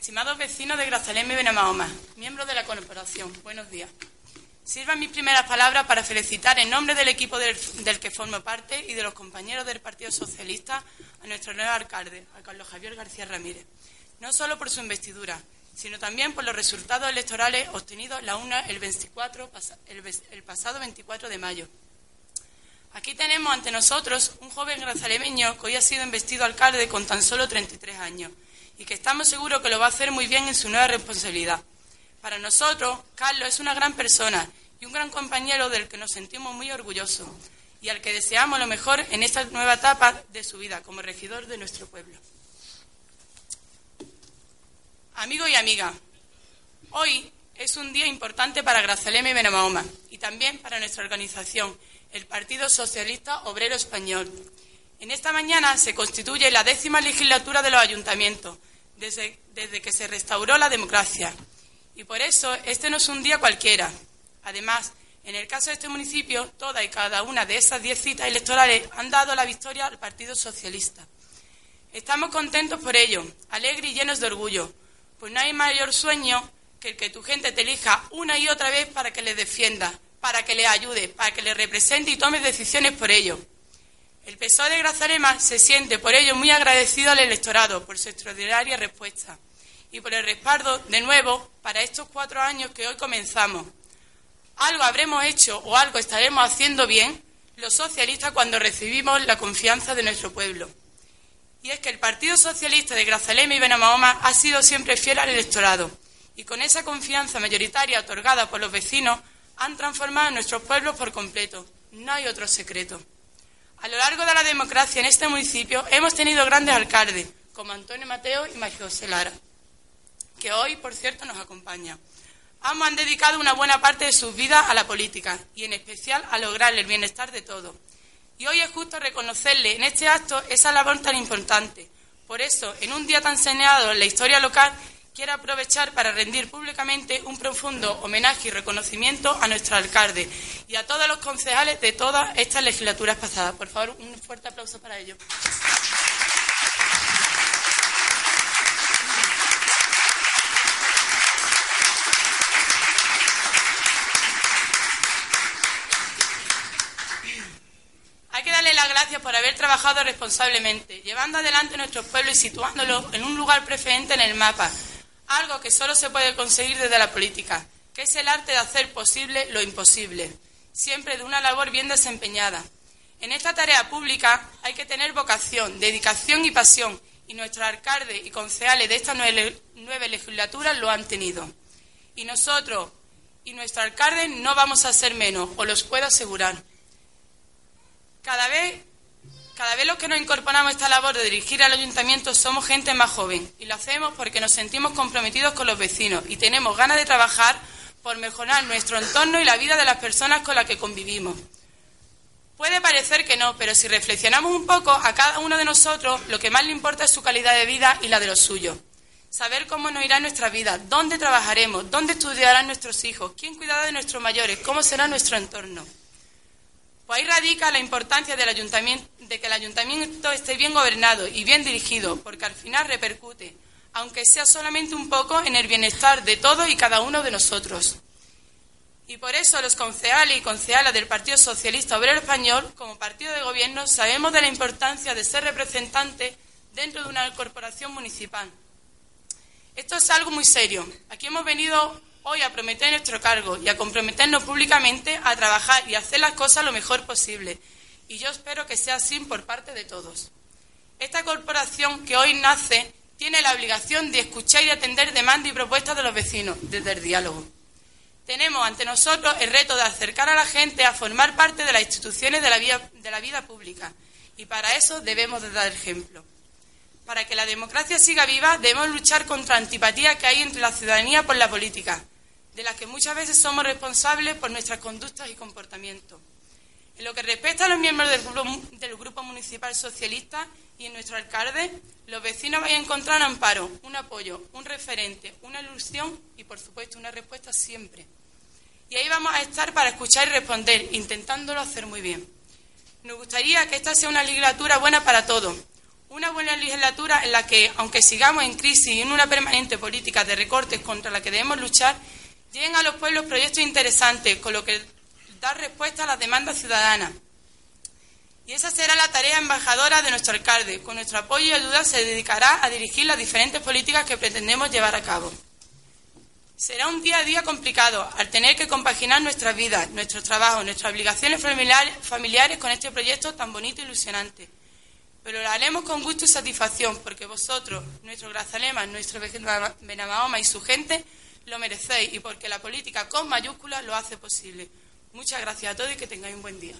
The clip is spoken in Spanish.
estimados vecinos de Grazalema y Benamahoma, miembros de la corporación, buenos días. Sirvan mis primeras palabras para felicitar en nombre del equipo del, que formo parte y de los compañeros del Partido Socialista a nuestro nuevo alcalde, a Carlos Javier García Ramírez, no solo por su investidura, sino también por los resultados electorales obtenidos la UNA el, 24, el pasado 24 de mayo. Aquí tenemos ante nosotros un joven grazalemeño que hoy ha sido investido alcalde con tan solo 33 años y que estamos seguros que lo va a hacer muy bien en su nueva responsabilidad. Para nosotros, Carlos es una gran persona y un gran compañero del que nos sentimos muy orgullosos y al que deseamos lo mejor en esta nueva etapa de su vida como regidor de nuestro pueblo. Amigo y amiga, hoy es un día importante para Grazalema y Benamahoma y también para nuestra organización, el Partido Socialista Obrero Español. En esta mañana se constituye la décima legislatura de los ayuntamientos, desde, que se restauró la democracia. Y por eso este no es un día cualquiera. Además, en el caso de este municipio, toda y cada una de esas diez citas electorales han dado la victoria al Partido Socialista. Estamos contentos por ello, alegres y llenos de orgullo, pues no hay mayor sueño que el que tu gente te elija una y otra vez para que le defienda, para que le ayude, para que le represente y tome decisiones por ello. El PSOE de Grazalema se siente por ello muy agradecido al electorado por su extraordinaria respuesta y por el respaldo, de nuevo, para estos cuatro años que hoy comenzamos. Algo habremos hecho o algo estaremos haciendo bien los socialistas cuando recibimos la confianza de nuestro pueblo. Y es que el Partido Socialista de Grazalema y Benamahoma ha sido siempre fiel al electorado y con esa confianza mayoritaria otorgada por los vecinos han transformado nuestros pueblos por completo. No hay otro secreto. A lo largo de la democracia en este municipio hemos tenido grandes alcaldes, como Antonio Mateo y María José Lara, que hoy, por cierto, nos acompañan. Ambos han dedicado una buena parte de sus vidas a la política y, en especial, a lograr el bienestar de todos. Y hoy es justo reconocerle en este acto esa labor tan importante. Por eso, en un día tan señalado en la historia local, quiero aprovechar para rendir públicamente un profundo homenaje y reconocimiento a nuestro alcalde y a todos los concejales de todas estas legislaturas pasadas. Por favor, un fuerte aplauso para ellos. Gracias por haber trabajado responsablemente, llevando adelante nuestro pueblo y situándolo en un lugar preferente en el mapa, algo que solo se puede conseguir desde la política, que es el arte de hacer posible lo imposible, siempre de una labor bien desempeñada. En esta tarea pública hay que tener vocación, dedicación y pasión, y nuestros alcaldes y concejales de esta nueva legislatura lo han tenido. Y nosotros y nuestros alcaldes no vamos a ser menos, os los puedo asegurar. Cada vez cada vez los que nos incorporamos a esta labor de dirigir al ayuntamiento somos gente más joven y lo hacemos porque nos sentimos comprometidos con los vecinos y tenemos ganas de trabajar por mejorar nuestro entorno y la vida de las personas con las que convivimos. Puede parecer que no, pero si reflexionamos un poco, a cada uno de nosotros lo que más le importa es su calidad de vida y la de los suyos. Saber cómo nos irá nuestra vida, dónde trabajaremos, dónde estudiarán nuestros hijos, quién cuidará de nuestros mayores, cómo será nuestro entorno. Pues ahí radica la importancia del ayuntamiento, de que el ayuntamiento esté bien gobernado y bien dirigido, porque al final repercute, aunque sea solamente un poco, en el bienestar de todos y cada uno de nosotros. Y por eso los concejales y concejalas del Partido Socialista Obrero Español, como partido de gobierno, sabemos de la importancia de ser representantes dentro de una corporación municipal. Esto es algo muy serio. Aquí hemos venido hoy a prometer nuestro cargo y a comprometernos públicamente a trabajar y hacer las cosas lo mejor posible. Y yo espero que sea así por parte de todos. Esta corporación que hoy nace tiene la obligación de escuchar y atender demandas y propuestas de los vecinos desde el diálogo. Tenemos ante nosotros el reto de acercar a la gente a formar parte de las instituciones de la vida, la pública y para eso debemos de dar ejemplo. Para que la democracia siga viva debemos luchar contra la antipatía que hay entre la ciudadanía por la política de las que muchas veces somos responsables por nuestras conductas y comportamientos. En lo que respecta a los miembros del grupo, municipal socialista y en nuestro alcalde, los vecinos van a encontrar un amparo, un apoyo, un referente, una ilusión y, por supuesto, una respuesta siempre. Y ahí vamos a estar para escuchar y responder, intentándolo hacer muy bien. Nos gustaría que esta sea una legislatura buena para todos, Una buena legislatura en la que, aunque sigamos en crisis y en una permanente política de recortes contra la que debemos luchar, lleguen a los pueblos proyectos interesantes, con lo que dar respuesta a las demandas ciudadanas. Y esa será la tarea embajadora de nuestro alcalde. Con nuestro apoyo y ayuda se dedicará a dirigir las diferentes políticas que pretendemos llevar a cabo. Será un día a día complicado al tener que compaginar nuestras vidas, nuestros trabajos, nuestras obligaciones familiares con este proyecto tan bonito e ilusionante. Pero lo haremos con gusto y satisfacción porque vosotros, nuestro Grazalema, nuestro Benamahoma y su gente lo merecéis y porque la política con mayúsculas lo hace posible. Muchas gracias a todos y que tengáis un buen día.